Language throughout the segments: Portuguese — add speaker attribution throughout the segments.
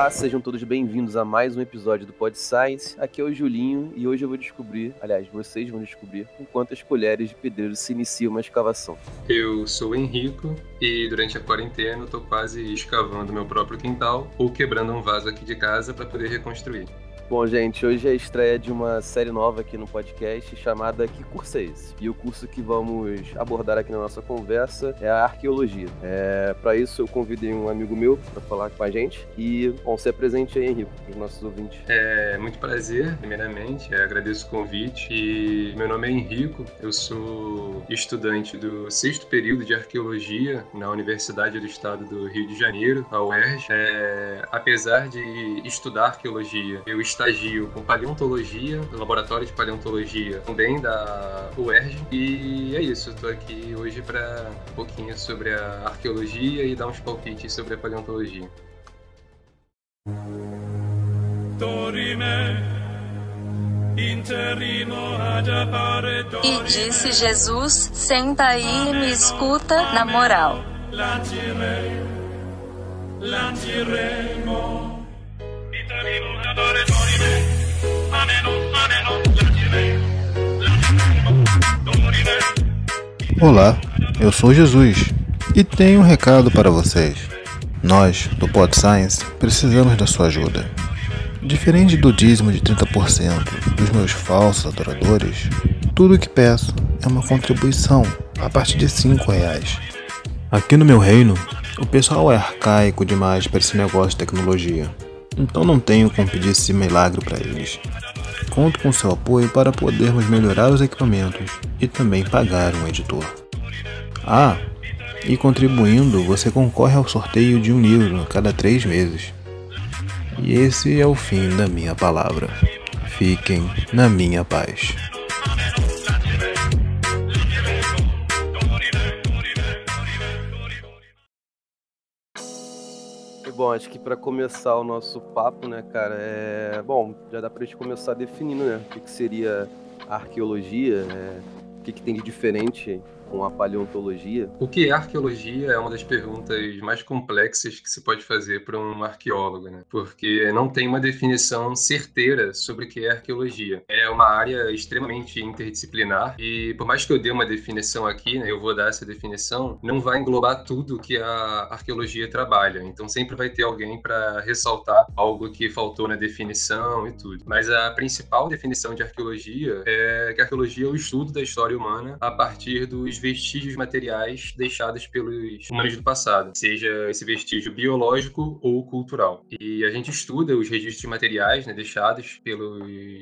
Speaker 1: Olá, sejam todos bem-vindos a mais um episódio do Pod Science. Aqui é o Julinho e hoje eu vou descobrir, aliás, vocês vão descobrir com quantas colheres de pedreiro se inicia uma escavação.
Speaker 2: Eu sou o Henrico e durante a quarentena eu tô quase escavando meu próprio quintal ou quebrando um vaso aqui de casa para poder reconstruir.
Speaker 1: Bom, gente, hoje é a estreia de uma série nova aqui no podcast chamada Que Curso é Esse? E o curso que vamos abordar aqui na nossa conversa é a arqueologia. É, para isso, eu convidei um amigo meu para falar com a gente. E, bom, se apresente aí, Henrique, para os nossos ouvintes.
Speaker 2: É muito prazer, primeiramente, é, agradeço o convite. E meu nome é Henrico, eu sou estudante do sexto período de arqueologia na Universidade do Estado do Rio de Janeiro, a UERJ. É, apesar de estudar arqueologia, eu estagio com paleontologia, no laboratório de paleontologia também da UERJ. E é isso, estou aqui hoje para um pouquinho sobre a arqueologia e dar uns palpites sobre a paleontologia.
Speaker 3: E disse Jesus: Senta aí e me escuta, na moral.
Speaker 4: Olá, eu sou Jesus e tenho um recado para vocês. Nós, do Pod Science, precisamos da sua ajuda. Diferente do dízimo de 30% dos meus falsos adoradores, tudo o que peço é uma contribuição a partir de 5 reais. Aqui no meu reino, o pessoal é arcaico demais para esse negócio de tecnologia, então não tenho como pedir esse milagre para eles. Conto com seu apoio para podermos melhorar os equipamentos e também pagar um editor. Ah, e contribuindo, você concorre ao sorteio de um livro cada três meses. E esse é o fim da minha palavra. Fiquem na minha paz.
Speaker 1: Bom, acho que para começar o nosso papo, né, cara, é. Bom, já dá pra gente começar definindo, né? O que, que seria a arqueologia, né? o que, que tem de diferente com a paleontologia?
Speaker 2: O que é arqueologia é uma das perguntas mais complexas que se pode fazer para um arqueólogo, né? Porque não tem uma definição certeira sobre o que é arqueologia. É uma área extremamente interdisciplinar e por mais que eu dê uma definição aqui, né, eu vou dar essa definição, não vai englobar tudo que a arqueologia trabalha. Então sempre vai ter alguém para ressaltar algo que faltou na definição e tudo. Mas a principal definição de arqueologia é que a arqueologia é o estudo da história humana a partir dos vestígios materiais deixados pelos humanos do passado, seja esse vestígio biológico ou cultural. E a gente estuda os registros materiais né, deixados pelo,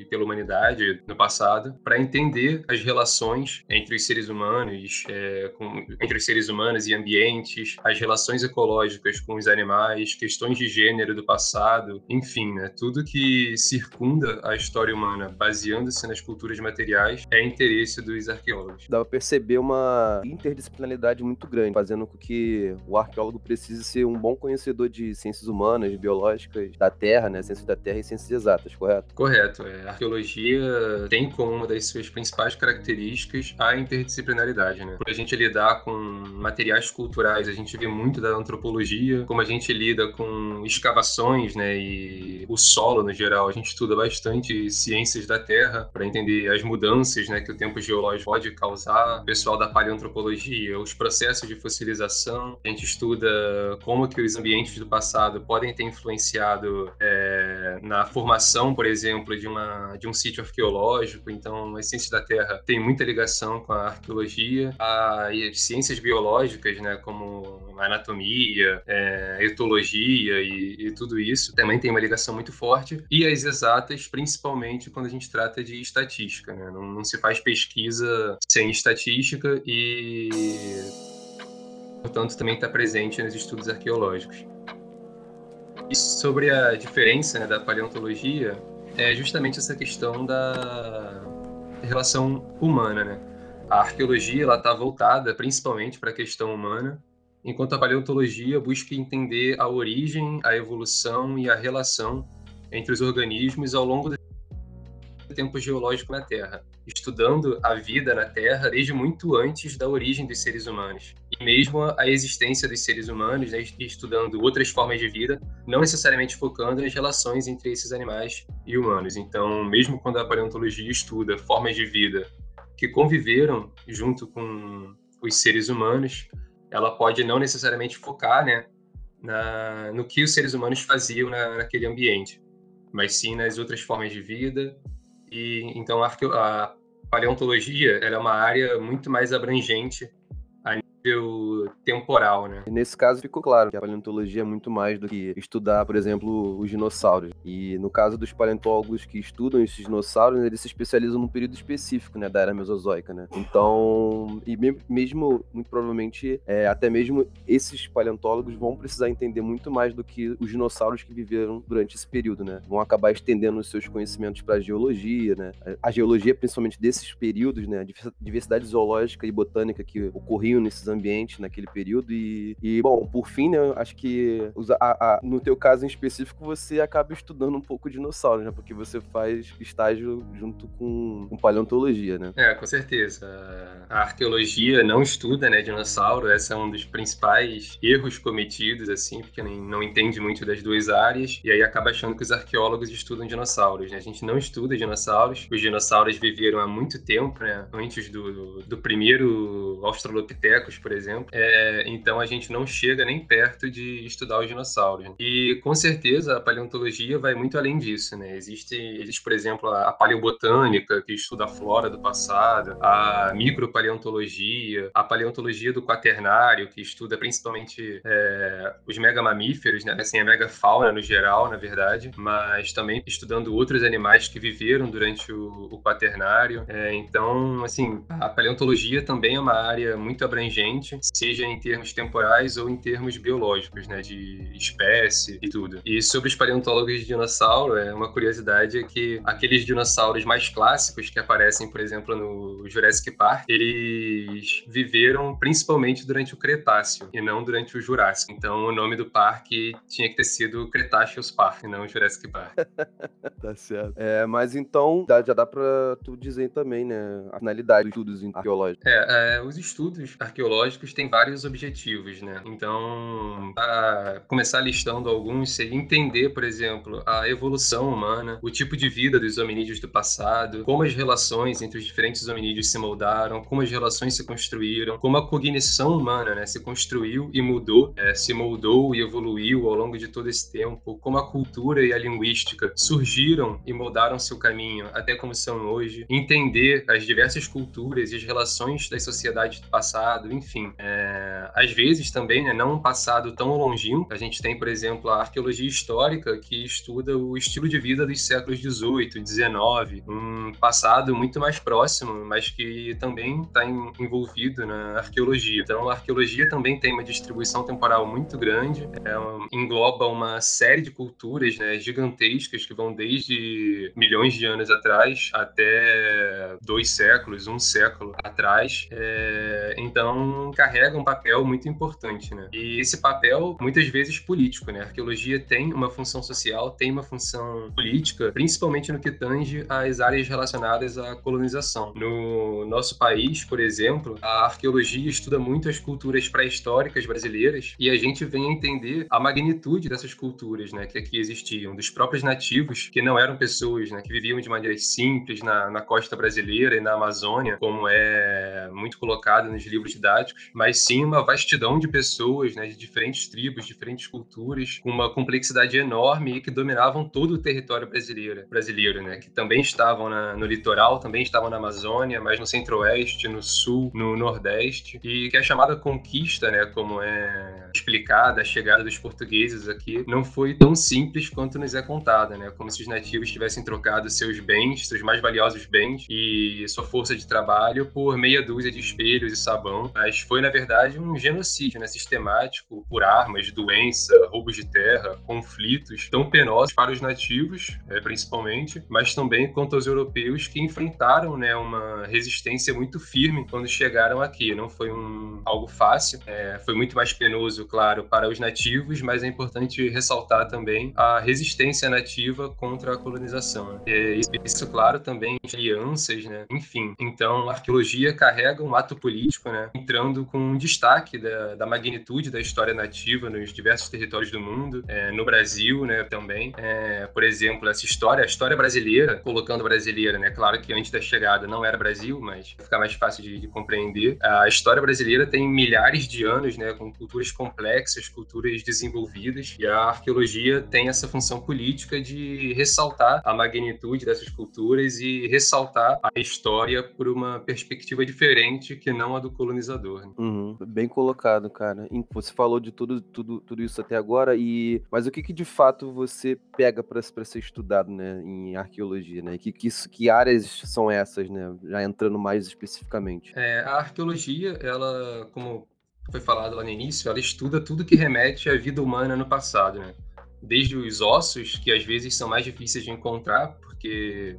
Speaker 2: pela humanidade no passado para entender as relações entre os seres humanos, é, com, entre os seres humanos e ambientes, as relações ecológicas com os animais, questões de gênero do passado, enfim, né, tudo que circunda a história humana, baseando-se nas culturas materiais, é interesse dos arqueólogos.
Speaker 1: Dá para perceber uma interdisciplinaridade muito grande, fazendo com que o arqueólogo precise ser um bom conhecedor de ciências humanas, biológicas, da Terra, né? Ciências da Terra e ciências exatas, correto?
Speaker 2: Correto. É. A arqueologia tem como uma das suas principais características a interdisciplinaridade, né? Por a gente lidar com materiais culturais, a gente vê muito da antropologia, como a gente lida com escavações, né? E o solo no geral, a gente estuda bastante ciências da Terra para entender as mudanças, né? Que o tempo geológico pode causar. O pessoal da paleoantropologia, os processos de fossilização. A gente estuda como que os ambientes do passado podem ter influenciado é, na formação, por exemplo, de, uma, de um sítio arqueológico. Então, as ciências da Terra têm muita ligação com a arqueologia. As ciências biológicas, né, como anatomia, é, etologia e, e tudo isso, também tem uma ligação muito forte. E as exatas, principalmente quando a gente trata de estatística. Né? Não, não se faz pesquisa sem estatística e, portanto, também está presente nos estudos arqueológicos. E sobre a diferença né, da paleontologia, é justamente essa questão da relação humana, né? A arqueologia ela está voltada principalmente para a questão humana, enquanto a paleontologia busca entender a origem, a evolução e a relação entre os organismos ao longo tempo geológico na Terra, estudando a vida na Terra desde muito antes da origem dos seres humanos. E mesmo a existência dos seres humanos, né, estudando outras formas de vida, não necessariamente focando nas relações entre esses animais e humanos. Então, mesmo quando a paleontologia estuda formas de vida que conviveram junto com os seres humanos, ela pode não necessariamente focar né, na, no que os seres humanos faziam na, naquele ambiente, mas sim nas outras formas de vida. E então a, a paleontologia é uma área muito mais abrangente temporal, né?
Speaker 1: E nesse caso ficou claro que a paleontologia é muito mais do que estudar, por exemplo, os dinossauros. E no caso dos paleontólogos que estudam esses dinossauros, eles se especializam num período específico, né, da era mesozoica, né? Então, e mesmo, muito provavelmente, é, até mesmo esses paleontólogos vão precisar entender muito mais do que os dinossauros que viveram durante esse período, né? Vão acabar estendendo os seus conhecimentos para a geologia, né? A geologia, principalmente desses períodos, né? A diversidade zoológica e botânica que ocorriam nesses ambiente naquele período. E, e bom, por fim, né, acho que a, a, no teu caso em específico, você acaba estudando um pouco dinossauros, né? Porque você faz estágio junto com, com paleontologia, né?
Speaker 2: É, com certeza. A arqueologia não estuda, né, dinossauro. Esse é um dos principais erros cometidos, assim, porque não entende muito das duas áreas. E aí acaba achando que os arqueólogos estudam dinossauros, né? A gente não estuda dinossauros. Os dinossauros viveram há muito tempo, né? Antes do, do primeiro Australopithecus, por exemplo. É, então a gente não chega nem perto de estudar os dinossauros. E com certeza a paleontologia vai muito além disso, né? Existe, existe por exemplo, a paleobotânica, que estuda a flora do passado, a micropaleontologia, a paleontologia do quaternário, que estuda principalmente é, os megamamíferos, né? Assim, a megafauna no geral, na verdade, mas também estudando outros animais que viveram durante o, o quaternário. É, então, assim, a paleontologia também é uma área muito abrangente seja em termos temporais ou em termos biológicos, né, de espécie e tudo. E sobre os paleontólogos de dinossauro, é uma curiosidade é que aqueles dinossauros mais clássicos que aparecem, por exemplo, no Jurassic Park, eles viveram principalmente durante o Cretáceo e não durante o Jurássico. Então, o nome do parque tinha que ter sido Cretaceous Park, não Jurassic Park.
Speaker 1: tá certo. É, mas então, já dá pra tu dizer também, né, a finalidade dos estudos arqueológicos.
Speaker 2: É, é os estudos arqueológicos arqueológicos têm vários objetivos, né? Então, começar listando alguns, seria entender, por exemplo, a evolução humana, o tipo de vida dos hominídeos do passado, como as relações entre os diferentes hominídeos se moldaram, como as relações se construíram, como a cognição humana, né, se construiu e mudou, é, se moldou e evoluiu ao longo de todo esse tempo, como a cultura e a linguística surgiram e moldaram seu caminho até como são hoje, entender as diversas culturas e as relações das sociedades do passado, enfim enfim, é, às vezes também, né, não um passado tão longínquo, a gente tem, por exemplo, a arqueologia histórica que estuda o estilo de vida dos séculos 18, 19, um passado muito mais próximo, mas que também está envolvido na arqueologia. Então, a arqueologia também tem uma distribuição temporal muito grande, é, engloba uma série de culturas né, gigantescas que vão desde milhões de anos atrás até dois séculos, um século atrás. É, então, carrega um papel muito importante, né? E esse papel, muitas vezes, político, né? A arqueologia tem uma função social, tem uma função política, principalmente no que tange às áreas relacionadas à colonização. No nosso país, por exemplo, a arqueologia estuda muito as culturas pré-históricas brasileiras e a gente vem a entender a magnitude dessas culturas, né, que aqui existiam, dos próprios nativos, que não eram pessoas, né, que viviam de maneira simples na, na costa brasileira e na Amazônia, como é muito colocado nos livros didáticos mas sim uma vastidão de pessoas, né, de diferentes tribos, diferentes culturas, com uma complexidade enorme e que dominavam todo o território brasileiro, brasileiro né, que também estavam na, no litoral, também estavam na Amazônia, mas no centro-oeste, no sul, no nordeste, e que a chamada conquista, né, como é explicada, a chegada dos portugueses aqui, não foi tão simples quanto nos é contada, né, como se os nativos tivessem trocado seus bens, seus mais valiosos bens e sua força de trabalho por meia dúzia de espelhos e sabão, foi, na verdade, um genocídio né, sistemático por armas, doença, roubos de terra, conflitos tão penosos para os nativos, é, principalmente, mas também contra os europeus que enfrentaram né, uma resistência muito firme quando chegaram aqui. Não foi um, algo fácil, é, foi muito mais penoso, claro, para os nativos, mas é importante ressaltar também a resistência nativa contra a colonização. Né? Isso, isso, claro, também alianças, né? enfim. Então, a arqueologia carrega um ato político, né? entrando com um destaque da, da magnitude da história nativa nos diversos territórios do mundo, é, no Brasil né, também. É, por exemplo, essa história, a história brasileira, colocando brasileira, né? claro que antes da chegada não era Brasil, mas fica mais fácil de, de compreender. A história brasileira tem milhares de anos, né, com culturas complexas, culturas desenvolvidas, e a arqueologia tem essa função política de ressaltar a magnitude dessas culturas e ressaltar a história por uma perspectiva diferente que não a do colonizador. Né?
Speaker 1: Uhum, bem colocado, cara. Você falou de tudo, tudo, tudo isso até agora, e mas o que, que de fato você pega para ser estudado né, em arqueologia? Né? Que, que, que áreas são essas, né? já entrando mais especificamente?
Speaker 2: É, a arqueologia, ela, como foi falado lá no início, ela estuda tudo que remete à vida humana no passado, né? Desde os ossos, que às vezes são mais difíceis de encontrar, porque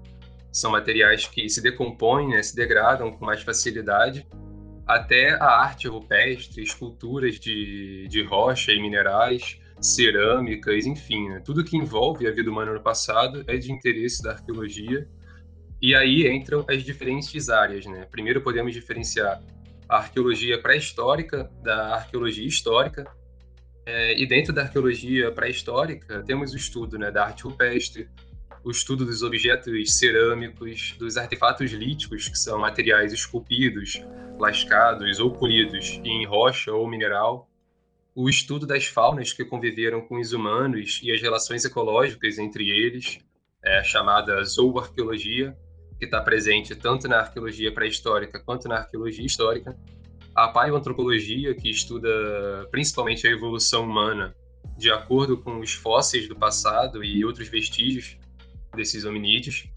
Speaker 2: são materiais que se decompõem, né, se degradam com mais facilidade, até a arte rupestre, esculturas de, de rocha e minerais, cerâmicas, enfim, né? tudo que envolve a vida humana no passado é de interesse da arqueologia. E aí entram as diferentes áreas. Né? Primeiro podemos diferenciar a arqueologia pré-histórica da arqueologia histórica. É, e dentro da arqueologia pré-histórica temos o estudo né, da arte rupestre, o estudo dos objetos cerâmicos, dos artefatos líticos, que são materiais esculpidos, lascados ou polidos em rocha ou mineral, o estudo das faunas que conviveram com os humanos e as relações ecológicas entre eles, é, chamada zooarqueologia, que está presente tanto na arqueologia pré-histórica quanto na arqueologia histórica, a paleoantropologia, que estuda principalmente a evolução humana de acordo com os fósseis do passado e outros vestígios desses hominídeos,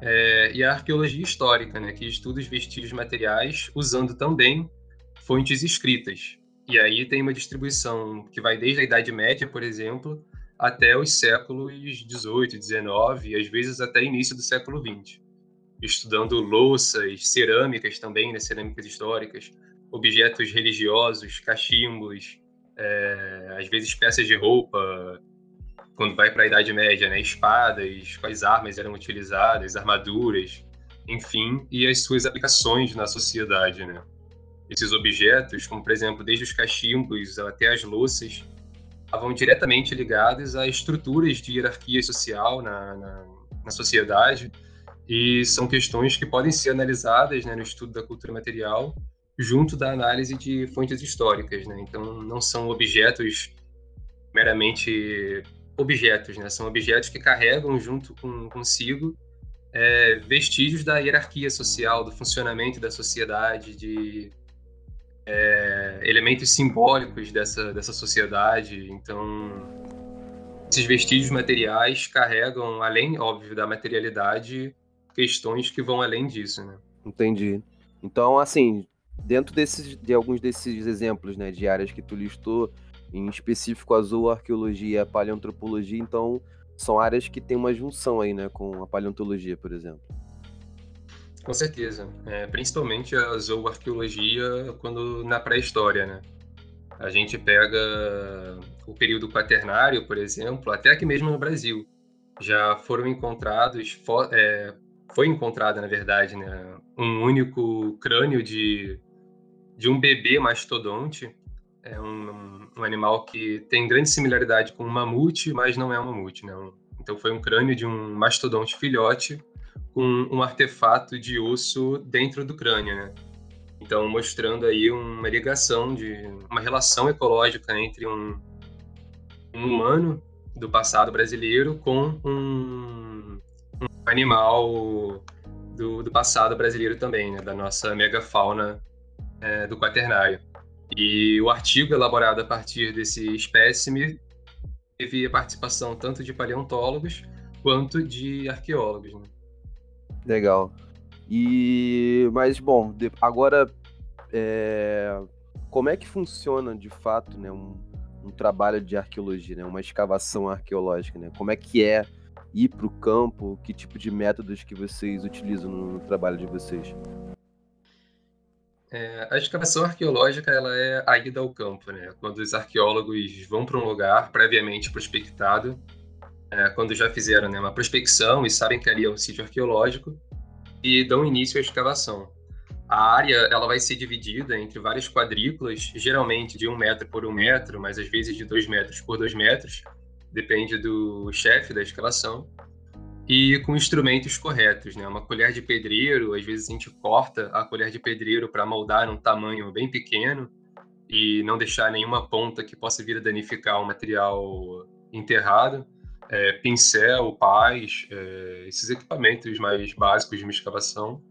Speaker 2: é, e a arqueologia histórica, né, que estuda os vestígios materiais usando também fontes escritas. E aí tem uma distribuição que vai desde a Idade Média, por exemplo, até os séculos 18, 19 e às vezes até início do século 20 estudando louças, cerâmicas também, né, cerâmicas históricas, objetos religiosos, cachimbos, é, às vezes peças de roupa, quando vai para a Idade Média, né, espadas, quais armas eram utilizadas, armaduras, enfim, e as suas aplicações na sociedade, né. Esses objetos, como por exemplo, desde os cachimbos até as louças, estavam diretamente ligados a estruturas de hierarquia social na, na, na sociedade, e são questões que podem ser analisadas né, no estudo da cultura material junto da análise de fontes históricas. Né? Então, não são objetos meramente objetos, né? são objetos que carregam junto com, consigo é, vestígios da hierarquia social, do funcionamento da sociedade, de é, elementos simbólicos dessa, dessa sociedade. Então, esses vestígios materiais carregam, além, óbvio, da materialidade, questões que vão além disso, né?
Speaker 1: Entendi. Então, assim, dentro desses, de alguns desses exemplos, né, de áreas que tu listou, em específico a zooarqueologia e a paleoantropologia, então são áreas que têm uma junção aí, né, com a paleontologia, por exemplo.
Speaker 2: Com certeza, é, principalmente a zooarqueologia quando na pré-história, né? A gente pega o período quaternário, por exemplo, até aqui mesmo no Brasil, já foram encontrados é, foi encontrada, na verdade, né, um único crânio de, de um bebê mastodonte. É um, um animal que tem grande similaridade com um mamute, mas não é um mamute. Né? Então foi um crânio de um mastodonte filhote com um artefato de osso dentro do crânio, né? Então mostrando aí uma ligação de uma relação ecológica entre um, um humano do passado brasileiro com um um animal do, do passado brasileiro também, né, da nossa megafauna é, do quaternário. E o artigo elaborado a partir desse espécime teve a participação tanto de paleontólogos quanto de arqueólogos. Né?
Speaker 1: Legal. E mas bom, agora é, como é que funciona de fato, né, um, um trabalho de arqueologia, né, uma escavação arqueológica, né? Como é que é ir para o campo? Que tipo de métodos que vocês utilizam no, no trabalho de vocês?
Speaker 2: É, a escavação arqueológica ela é a ida ao campo, né? Quando os arqueólogos vão para um lugar previamente prospectado, é, quando já fizeram né, uma prospecção e sabem que ali é um sítio arqueológico, e dão início à escavação. A área ela vai ser dividida entre várias quadrículas, geralmente de um metro por um metro, mas às vezes de dois metros por dois metros, depende do chefe da escavação e com instrumentos corretos, né? Uma colher de pedreiro, às vezes a gente corta a colher de pedreiro para moldar um tamanho bem pequeno e não deixar nenhuma ponta que possa vir a danificar o material enterrado. É, pincel, pás, é, esses equipamentos mais básicos de uma escavação.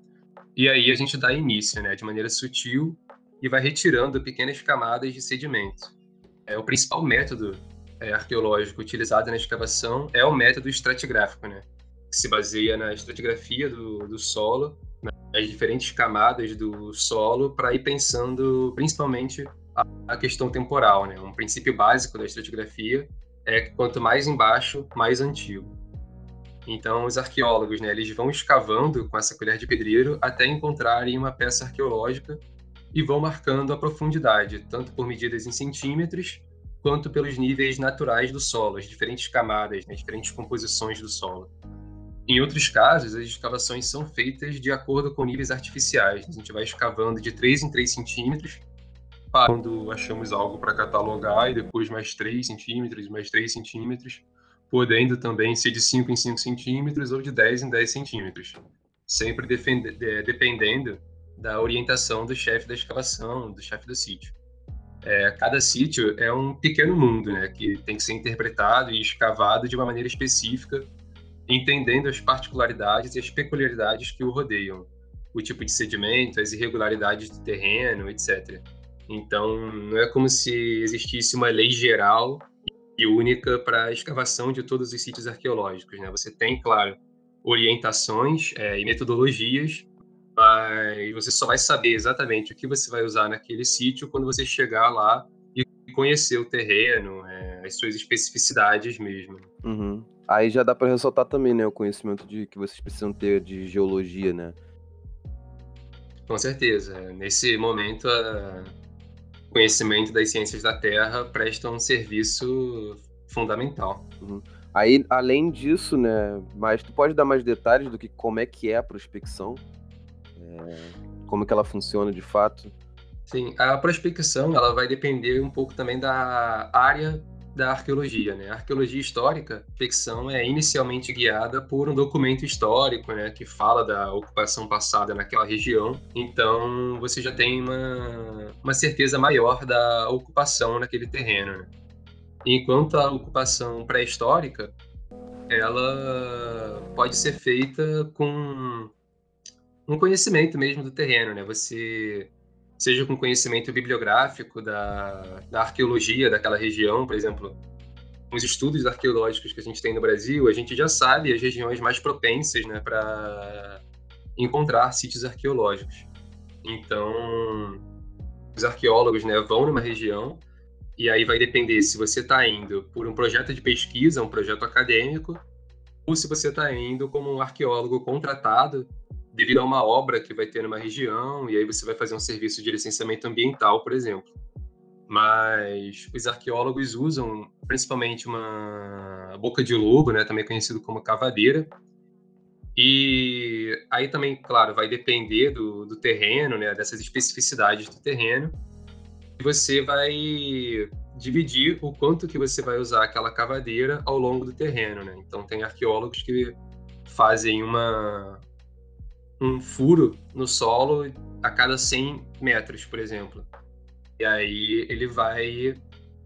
Speaker 2: E aí a gente dá início, né, de maneira sutil e vai retirando pequenas camadas de sedimento. É o principal método é, arqueológico utilizado na escavação é o método estratigráfico, né? Que se baseia na estratigrafia do, do solo, nas diferentes camadas do solo, para ir pensando principalmente a, a, questão temporal. Né? Um princípio básico da estratigrafia é que quanto mais embaixo, mais antigo. Então, os arqueólogos, né, eles vão escavando com essa colher de pedreiro até encontrarem uma peça arqueológica e vão marcando a profundidade, tanto por medidas em centímetros, quanto pelos níveis naturais do solo, as diferentes camadas, né, as diferentes composições do solo. Em outros casos, as escavações são feitas de acordo com níveis artificiais. A gente vai escavando de 3 em 3 centímetros, quando achamos algo para catalogar, e depois mais 3 centímetros, mais 3 centímetros, podendo também ser de 5 em 5 centímetros ou de 10 em 10 centímetros, sempre dependendo da orientação do chefe da escavação, do chefe do sítio. É, cada sítio é um pequeno mundo, né, que tem que ser interpretado e escavado de uma maneira específica entendendo as particularidades e as peculiaridades que o rodeiam, o tipo de sedimento, as irregularidades do terreno, etc. Então, não é como se existisse uma lei geral e única para a escavação de todos os sítios arqueológicos. Né? Você tem, claro, orientações é, e metodologias, mas você só vai saber exatamente o que você vai usar naquele sítio quando você chegar lá e conhecer o terreno, é, as suas especificidades mesmo.
Speaker 1: Uhum. Aí já dá para ressaltar também, né, o conhecimento de que vocês precisam ter de geologia, né?
Speaker 2: Com certeza. Nesse momento, o conhecimento das ciências da Terra presta um serviço fundamental.
Speaker 1: Uhum. Aí, além disso, né, mas tu pode dar mais detalhes do que como é que é a prospecção? É, como que ela funciona de fato?
Speaker 2: Sim, a prospecção ela vai depender um pouco também da área da arqueologia, né? A arqueologia histórica, ficção é inicialmente guiada por um documento histórico, né, que fala da ocupação passada naquela região. Então, você já tem uma, uma certeza maior da ocupação naquele terreno. Né? Enquanto a ocupação pré-histórica, ela pode ser feita com um conhecimento mesmo do terreno, né? Você seja com conhecimento bibliográfico da, da arqueologia daquela região, por exemplo, os estudos arqueológicos que a gente tem no Brasil, a gente já sabe as regiões mais propensas né, para encontrar sítios arqueológicos. Então, os arqueólogos né, vão numa região e aí vai depender se você está indo por um projeto de pesquisa, um projeto acadêmico, ou se você está indo como um arqueólogo contratado devido a uma obra que vai ter numa região, e aí você vai fazer um serviço de licenciamento ambiental, por exemplo. Mas os arqueólogos usam principalmente uma boca de lobo, né, também conhecido como cavadeira. E aí também, claro, vai depender do, do terreno, né, dessas especificidades do terreno. Você vai dividir o quanto que você vai usar aquela cavadeira ao longo do terreno, né? Então tem arqueólogos que fazem uma um furo no solo a cada 100 metros, por exemplo. E aí ele vai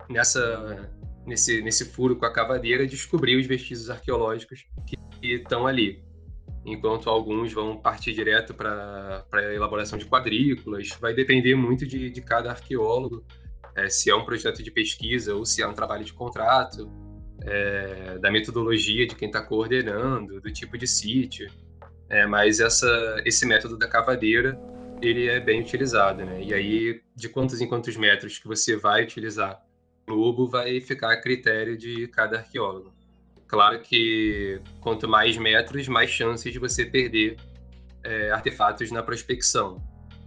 Speaker 2: nessa nesse nesse furo com a cavadeira descobrir os vestígios arqueológicos que estão ali. Enquanto alguns vão partir direto para a elaboração de quadrículas, vai depender muito de, de cada arqueólogo, é, se é um projeto de pesquisa ou se é um trabalho de contrato, é, da metodologia de quem está coordenando, do tipo de sítio. É, mas essa, esse método da cavadeira ele é bem utilizado, né? E aí, de quantos em quantos metros que você vai utilizar o globo vai ficar a critério de cada arqueólogo. Claro que quanto mais metros, mais chances de você perder é, artefatos na prospecção.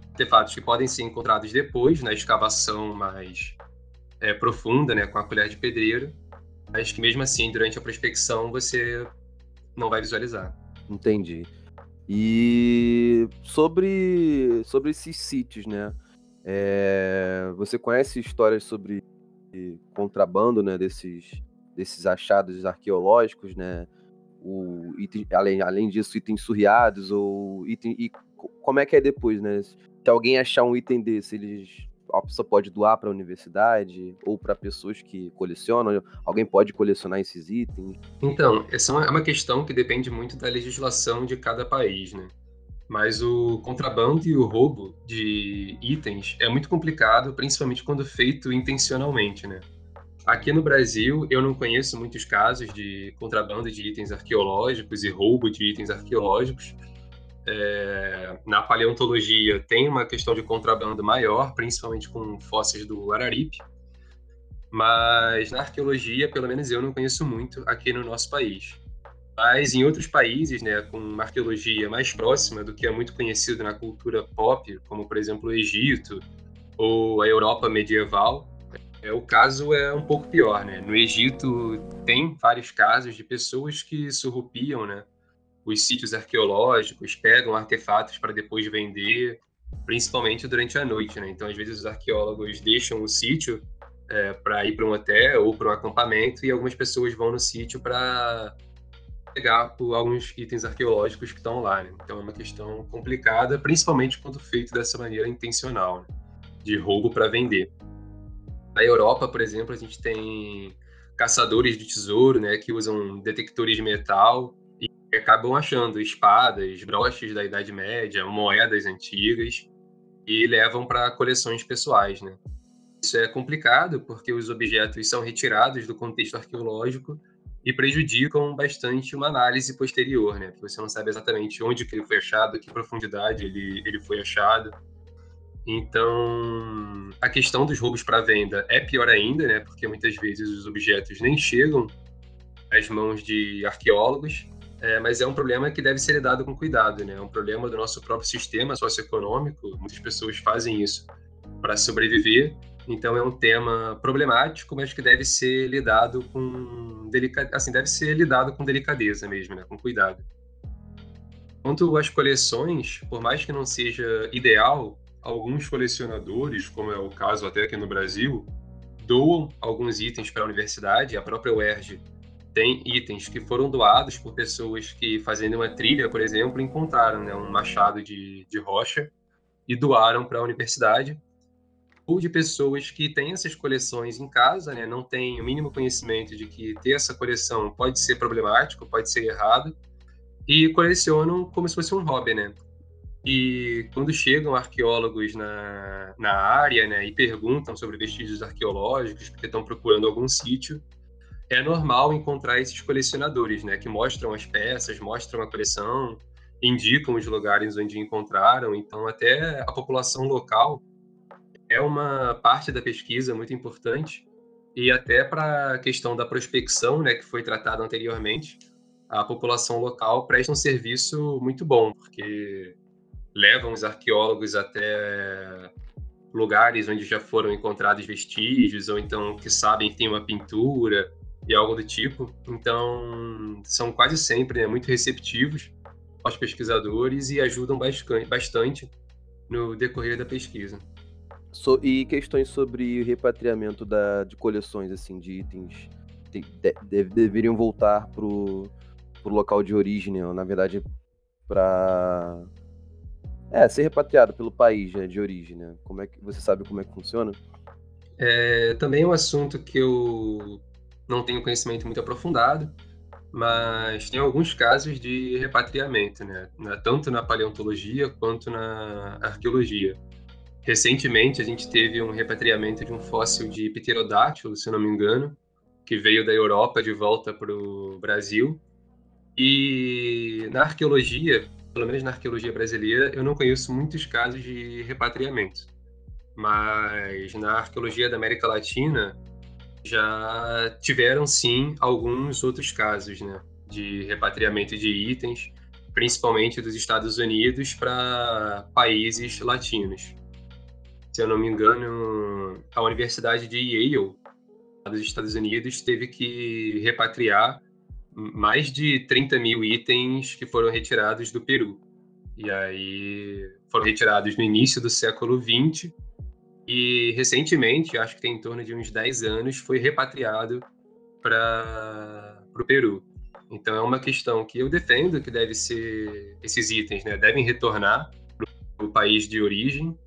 Speaker 2: Artefatos que podem ser encontrados depois, na escavação mais é, profunda, né, com a colher de pedreiro, mas que mesmo assim, durante a prospecção, você não vai visualizar.
Speaker 1: Entendi. E sobre, sobre esses sítios, né? É, você conhece histórias sobre contrabando, né? Desses, desses achados arqueológicos, né? O item, além, além disso, itens surreados ou item, e como é que é depois, né? Se alguém achar um item desse, eles a pessoa pode doar para a universidade ou para pessoas que colecionam? Alguém pode colecionar esses itens?
Speaker 2: Então, essa é uma questão que depende muito da legislação de cada país, né? Mas o contrabando e o roubo de itens é muito complicado, principalmente quando feito intencionalmente, né? Aqui no Brasil, eu não conheço muitos casos de contrabando de itens arqueológicos e roubo de itens arqueológicos, é, na paleontologia tem uma questão de contrabando maior, principalmente com fósseis do Araripe, mas na arqueologia, pelo menos eu não conheço muito aqui no nosso país. Mas em outros países, né, com uma arqueologia mais próxima do que é muito conhecido na cultura pop, como por exemplo o Egito ou a Europa medieval, é, o caso é um pouco pior, né? No Egito tem vários casos de pessoas que surrupiam, né, os sítios arqueológicos, pegam artefatos para depois vender, principalmente durante a noite, né? Então, às vezes, os arqueólogos deixam o sítio é, para ir para um hotel ou para um acampamento e algumas pessoas vão no sítio para pegar alguns itens arqueológicos que estão lá. Né? Então, é uma questão complicada, principalmente quando feito dessa maneira intencional, né? de roubo para vender. Na Europa, por exemplo, a gente tem caçadores de tesouro, né, que usam detectores de metal acabam achando espadas, broches da Idade Média, moedas antigas e levam para coleções pessoais, né? Isso é complicado porque os objetos são retirados do contexto arqueológico e prejudicam bastante uma análise posterior, né? Porque você não sabe exatamente onde que ele foi achado, que profundidade ele, ele foi achado. Então, a questão dos roubos para venda é pior ainda, né? Porque muitas vezes os objetos nem chegam às mãos de arqueólogos é, mas é um problema que deve ser lidado com cuidado, né? É um problema do nosso próprio sistema socioeconômico. Muitas pessoas fazem isso para sobreviver. Então é um tema problemático, mas que deve ser lidado com delica... assim, deve ser lidado com delicadeza mesmo, né? Com cuidado. Quanto às coleções, por mais que não seja ideal, alguns colecionadores, como é o caso até aqui no Brasil, doam alguns itens para a universidade. A própria UERJ tem itens que foram doados por pessoas que, fazendo uma trilha, por exemplo, encontraram né, um machado de, de rocha e doaram para a universidade, ou de pessoas que têm essas coleções em casa, né, não têm o mínimo conhecimento de que ter essa coleção pode ser problemático, pode ser errado, e colecionam como se fosse um hobby, né? E quando chegam arqueólogos na, na área né, e perguntam sobre vestígios arqueológicos, porque estão procurando algum sítio, é normal encontrar esses colecionadores, né, que mostram as peças, mostram a coleção, indicam os lugares onde encontraram. Então, até a população local é uma parte da pesquisa muito importante. E até para a questão da prospecção, né, que foi tratada anteriormente, a população local presta um serviço muito bom, porque levam os arqueólogos até lugares onde já foram encontrados vestígios, ou então que sabem que tem uma pintura, e algo do tipo. Então, são quase sempre né, muito receptivos aos pesquisadores e ajudam bastante no decorrer da pesquisa.
Speaker 1: So, e questões sobre repatriamento da, de coleções assim de itens de, de, deveriam voltar para o local de origem, ou, na verdade, para é, ser repatriado pelo país né, de origem. Né? Como é que você sabe como é que funciona?
Speaker 2: É, também é um assunto que eu não tenho conhecimento muito aprofundado, mas tem alguns casos de repatriamento, né? tanto na paleontologia quanto na arqueologia. Recentemente, a gente teve um repatriamento de um fóssil de pterodátilo, se não me engano, que veio da Europa de volta para o Brasil. E na arqueologia, pelo menos na arqueologia brasileira, eu não conheço muitos casos de repatriamento. Mas na arqueologia da América Latina já tiveram sim alguns outros casos, né, de repatriamento de itens, principalmente dos Estados Unidos para países latinos. Se eu não me engano, a Universidade de Yale, dos Estados Unidos, teve que repatriar mais de 30 mil itens que foram retirados do Peru. E aí foram retirados no início do século XX e recentemente, acho que tem em torno de uns 10 anos, foi repatriado para o Peru. Então é uma questão que eu defendo que deve ser esses itens, né, devem retornar para o país de origem,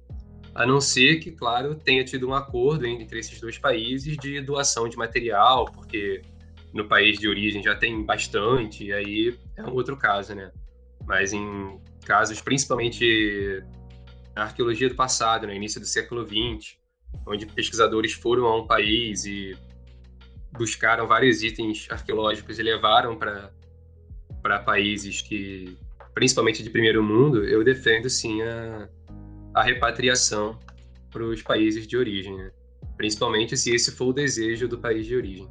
Speaker 2: a não ser que, claro, tenha tido um acordo entre esses dois países de doação de material, porque no país de origem já tem bastante, e aí é um outro caso, né? Mas em casos principalmente na arqueologia do passado, no início do século XX, onde pesquisadores foram a um país e buscaram vários itens arqueológicos e levaram para países que principalmente de primeiro mundo, eu defendo sim a, a repatriação para os países de origem, né? principalmente se esse for o desejo do país de origem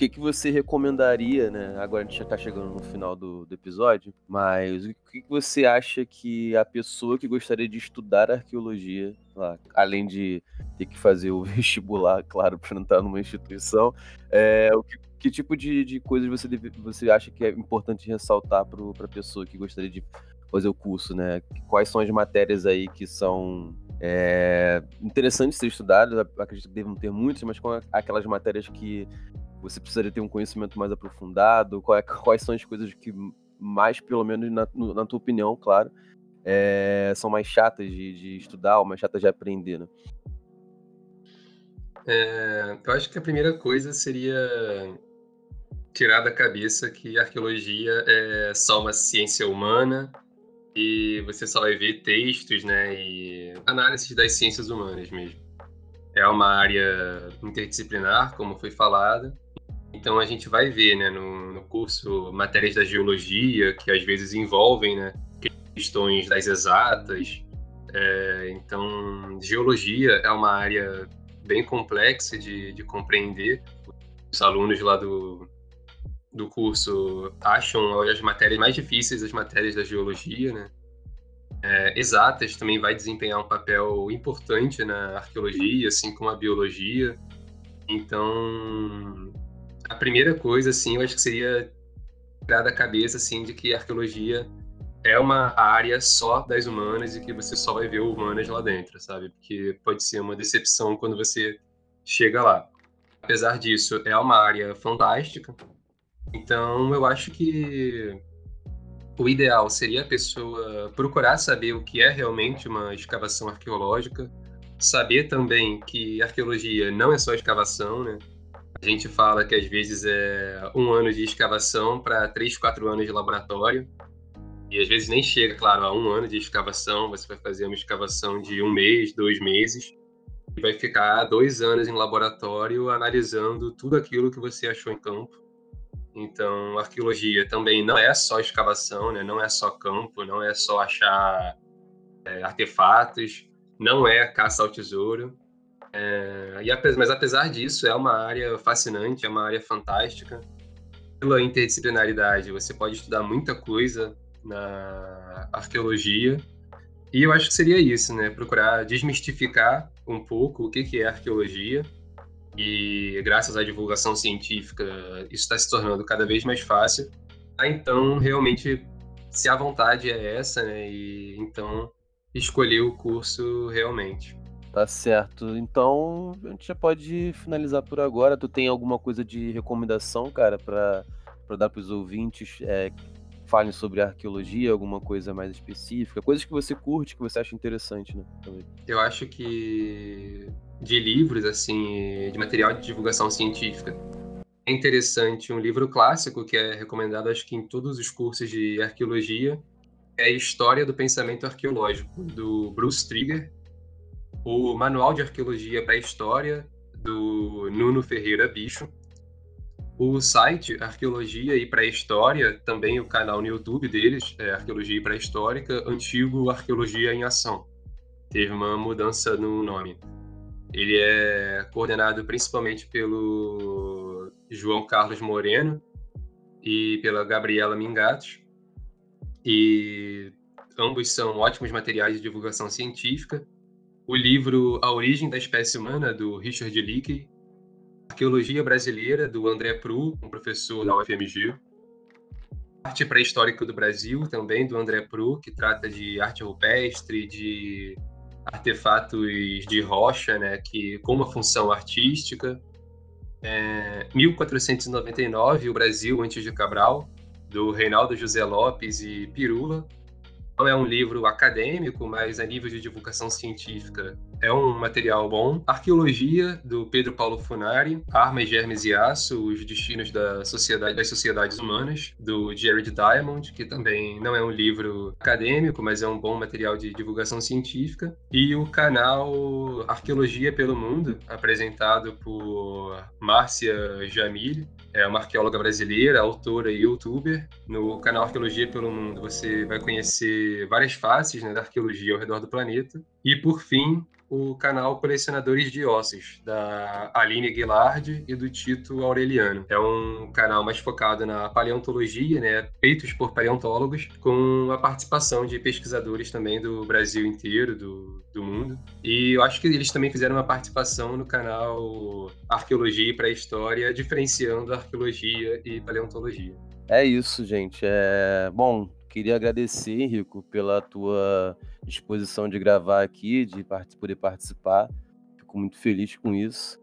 Speaker 1: que, que você recomendaria, né? Agora a gente já está chegando no final do, do, episódio, mas o que, que você acha que a pessoa que gostaria de estudar arqueologia, lá, além de ter que fazer o vestibular, claro, para não estar numa instituição, é, o que, que tipo de, de coisas você, você acha que é importante ressaltar para a pessoa que gostaria de fazer o curso, né? Quais são as matérias aí que são é, interessantes ser estudadas? Acredito que devem ter muitas, mas com aquelas matérias que você precisaria ter um conhecimento mais aprofundado? É, quais são as coisas que mais, pelo menos na, na tua opinião, claro, é, são mais chatas de, de, estudar ou mais chatas de aprender, né?
Speaker 2: É, eu acho que a primeira coisa seria tirar da cabeça que arqueologia é só uma ciência humana e você só vai ver textos, né, e análises das ciências humanas mesmo. É uma área interdisciplinar, como foi falado, então a gente vai ver, né, no, no, curso matérias da geologia que às vezes envolvem, né, questões das exatas. É, então geologia é uma área bem complexa de, de compreender. Os alunos lá do, do curso acham as matérias mais difíceis as matérias da geologia, né? É, exatas também vai desempenhar um papel importante na arqueologia, assim como a biologia. Então, a primeira coisa, assim, eu acho que seria tirar da cabeça, assim, de que a arqueologia é uma área só das humanas e que você só vai ver humanas lá dentro, sabe? Porque pode ser uma decepção quando você chega lá. Apesar disso, é uma área fantástica. Então, eu acho que o ideal seria a pessoa procurar saber o que é realmente uma escavação arqueológica, saber também que arqueologia não é só escavação, né? A gente fala que às vezes é um ano de escavação para três, quatro anos de laboratório. E às vezes nem chega, claro, a um ano de escavação. Você vai fazer uma escavação de um mês, dois meses. E vai ficar dois anos em laboratório analisando tudo aquilo que você achou em campo. Então, arqueologia também não é só escavação, né? não é só campo, não é só achar é, artefatos, não é caça ao tesouro. É, e, mas apesar disso, é uma área fascinante, é uma área fantástica. Pela interdisciplinaridade, você pode estudar muita coisa na arqueologia. E eu acho que seria isso, né? Procurar desmistificar um pouco o que, que é arqueologia. E graças à divulgação científica, isso está se tornando cada vez mais fácil. Ah, então, realmente, se a vontade é essa, né? E então escolher o curso realmente.
Speaker 1: Tá certo. Então, a gente já pode finalizar por agora. Tu tem alguma coisa de recomendação, cara, para dar para os ouvintes é, falem sobre arqueologia, alguma coisa mais específica, coisas que você curte, que você acha interessante, né?
Speaker 2: Também. Eu acho que de livros, assim, de material de divulgação científica, é interessante um livro clássico que é recomendado, acho que em todos os cursos de arqueologia, é História do Pensamento Arqueológico, do Bruce Trigger, o Manual de Arqueologia Pré-História, do Nuno Ferreira Bicho, O site Arqueologia e Pré-História, também o canal no YouTube deles, é Arqueologia e Pré-Histórica, antigo Arqueologia em Ação. Teve uma mudança no nome. Ele é coordenado principalmente pelo João Carlos Moreno e pela Gabriela Mingatos. E ambos são ótimos materiais de divulgação científica. O livro A Origem da Espécie Humana, do Richard Leakey, Arqueologia Brasileira, do André Pru, um professor da UFMG. Arte Pré-Histórica do Brasil, também do André Pru, que trata de arte rupestre, de artefatos de rocha, né, que com uma função artística. É, 1499, o Brasil antes de Cabral, do Reinaldo José Lopes e Pirula, não é um livro acadêmico, mas a nível de divulgação científica é um material bom. Arqueologia, do Pedro Paulo Funari. Armas, Germes e Aço, Os Destinos da Sociedade, das Sociedades Humanas, do Jared Diamond, que também não é um livro acadêmico, mas é um bom material de divulgação científica. E o canal Arqueologia pelo Mundo, apresentado por Márcia Jamil, é uma arqueóloga brasileira, autora e youtuber. No canal Arqueologia pelo Mundo você vai conhecer várias faces né, da arqueologia ao redor do planeta. E, por fim, o canal Colecionadores de Ossos, da Aline Guillard e do Tito Aureliano. É um canal mais focado na paleontologia, né, feitos por paleontólogos, com a participação de pesquisadores também do Brasil inteiro, do, do mundo. E eu acho que eles também fizeram uma participação no canal Arqueologia e Pré-História, diferenciando arqueologia e paleontologia.
Speaker 1: É isso, gente. É bom. Queria agradecer, Henrico, pela tua disposição de gravar aqui, de poder participar. Fico muito feliz com isso.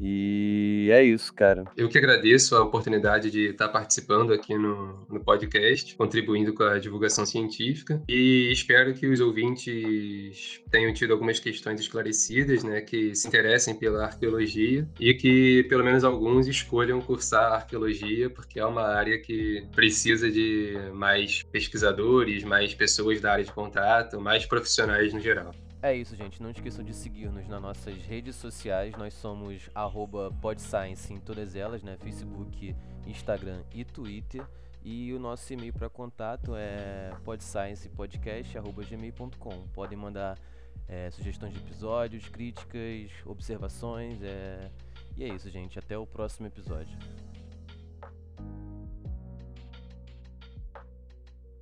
Speaker 1: E é isso, cara.
Speaker 2: Eu que agradeço a oportunidade de estar participando aqui no, no podcast, contribuindo com a divulgação científica. E espero que os ouvintes tenham tido algumas questões esclarecidas, né, que se interessem pela arqueologia e que pelo menos alguns escolham cursar arqueologia, porque é uma área que precisa de mais pesquisadores, mais pessoas da área de contrato, mais profissionais no geral.
Speaker 1: É isso, gente. Não esqueçam de seguir-nos nas nossas redes sociais. Nós somos podscience em todas elas, né? Facebook, Instagram e Twitter. E o nosso e-mail para contato é podsciencepodcast.gmail.com. Podem mandar é, sugestões de episódios, críticas, observações. É... E é isso, gente. Até o próximo episódio.